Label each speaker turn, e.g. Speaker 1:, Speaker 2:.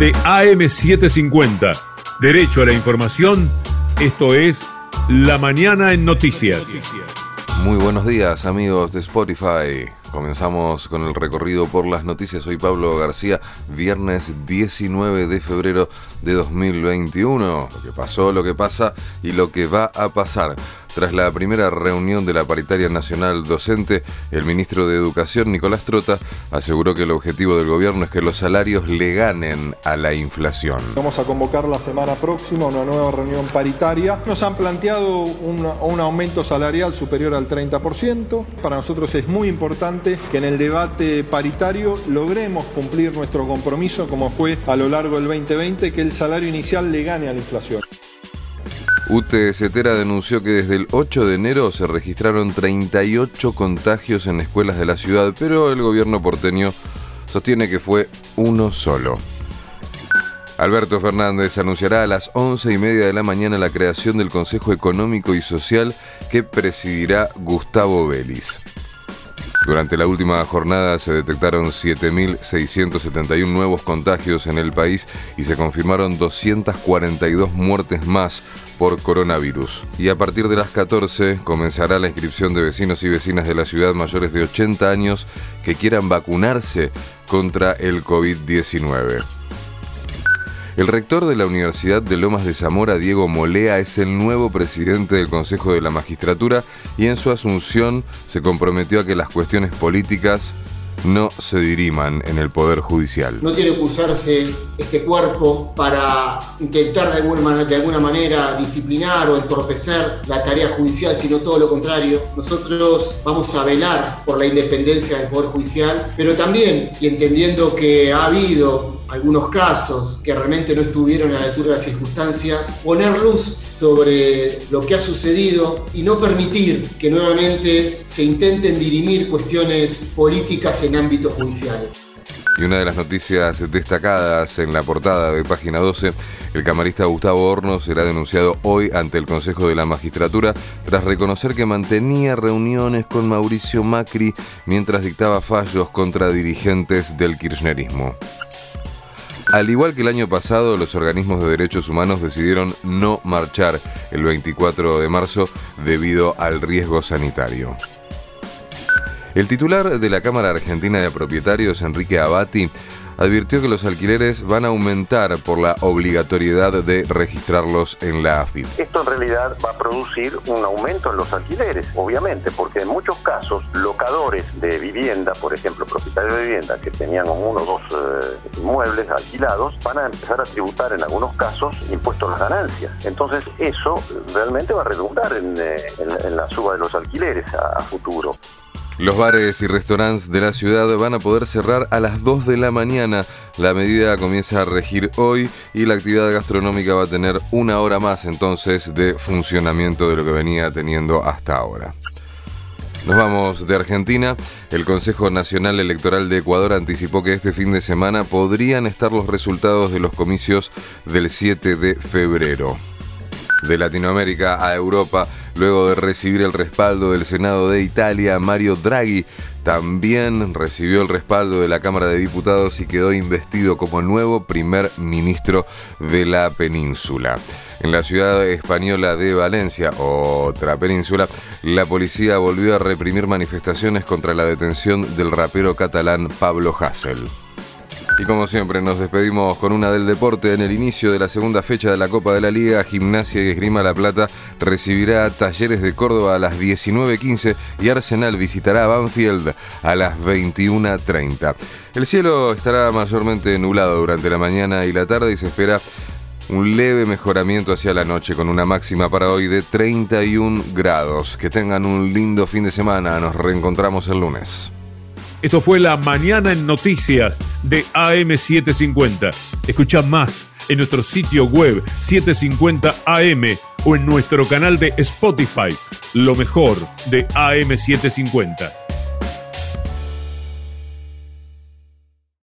Speaker 1: de AM750. Derecho a la información, esto es La Mañana en Noticias.
Speaker 2: Muy buenos días amigos de Spotify. Comenzamos con el recorrido por las noticias. Soy Pablo García, viernes 19 de febrero de 2021. Lo que pasó, lo que pasa y lo que va a pasar. Tras la primera reunión de la Paritaria Nacional Docente, el ministro de Educación, Nicolás Trota, aseguró que el objetivo del gobierno es que los salarios le ganen a la inflación.
Speaker 3: Vamos a convocar la semana próxima una nueva reunión paritaria. Nos han planteado un, un aumento salarial superior al 30%. Para nosotros es muy importante que en el debate paritario logremos cumplir nuestro compromiso, como fue a lo largo del 2020, que el salario inicial le gane a la inflación.
Speaker 2: UTE Cetera denunció que desde el 8 de enero se registraron 38 contagios en escuelas de la ciudad, pero el gobierno porteño sostiene que fue uno solo. Alberto Fernández anunciará a las 11 y media de la mañana la creación del Consejo Económico y Social que presidirá Gustavo Vélez. Durante la última jornada se detectaron 7.671 nuevos contagios en el país y se confirmaron 242 muertes más por coronavirus. Y a partir de las 14 comenzará la inscripción de vecinos y vecinas de la ciudad mayores de 80 años que quieran vacunarse contra el COVID-19. El rector de la Universidad de Lomas de Zamora, Diego Molea, es el nuevo presidente del Consejo de la Magistratura y en su asunción se comprometió a que las cuestiones políticas no se diriman en el Poder Judicial.
Speaker 4: No tiene que usarse este cuerpo para intentar de alguna, de alguna manera disciplinar o entorpecer la tarea judicial, sino todo lo contrario. Nosotros vamos a velar por la independencia del Poder Judicial, pero también, y entendiendo que ha habido algunos casos que realmente no estuvieron a la altura de las circunstancias, poner luz sobre lo que ha sucedido y no permitir que nuevamente se intenten dirimir cuestiones políticas en ámbitos judiciales.
Speaker 2: Y una de las noticias destacadas en la portada de página 12, el camarista Gustavo Horno será denunciado hoy ante el Consejo de la Magistratura tras reconocer que mantenía reuniones con Mauricio Macri mientras dictaba fallos contra dirigentes del kirchnerismo. Al igual que el año pasado, los organismos de derechos humanos decidieron no marchar el 24 de marzo debido al riesgo sanitario. El titular de la Cámara Argentina de Propietarios, Enrique Abati, advirtió que los alquileres van a aumentar por la obligatoriedad de registrarlos en la AFIP.
Speaker 5: Esto en realidad va a producir un aumento en los alquileres, obviamente, porque en muchos casos locadores de vivienda, por ejemplo, propietarios de vivienda que tenían uno o dos eh, inmuebles alquilados, van a empezar a tributar en algunos casos impuestos a las ganancias. Entonces eso realmente va a redundar en, eh, la suba de los alquileres a futuro.
Speaker 2: Los bares y restaurantes de la ciudad van a poder cerrar a las 2 de la mañana. La medida comienza a regir hoy y la actividad gastronómica va a tener una hora más entonces de funcionamiento de lo que venía teniendo hasta ahora. Nos vamos de Argentina. El Consejo Nacional Electoral de Ecuador anticipó que este fin de semana podrían estar los resultados de los comicios del 7 de febrero de Latinoamérica a Europa, luego de recibir el respaldo del Senado de Italia, Mario Draghi también recibió el respaldo de la Cámara de Diputados y quedó investido como nuevo primer ministro de la península. En la ciudad española de Valencia, otra península, la policía volvió a reprimir manifestaciones contra la detención del rapero catalán Pablo Hassel. Y como siempre, nos despedimos con una del deporte. En el inicio de la segunda fecha de la Copa de la Liga, Gimnasia y Esgrima La Plata recibirá Talleres de Córdoba a las 19.15 y Arsenal visitará Banfield a las 21.30. El cielo estará mayormente nublado durante la mañana y la tarde y se espera un leve mejoramiento hacia la noche con una máxima para hoy de 31 grados. Que tengan un lindo fin de semana. Nos reencontramos el lunes.
Speaker 1: Esto fue la mañana en noticias de AM750. Escucha más en nuestro sitio web 750am o en nuestro canal de Spotify, lo mejor de AM750.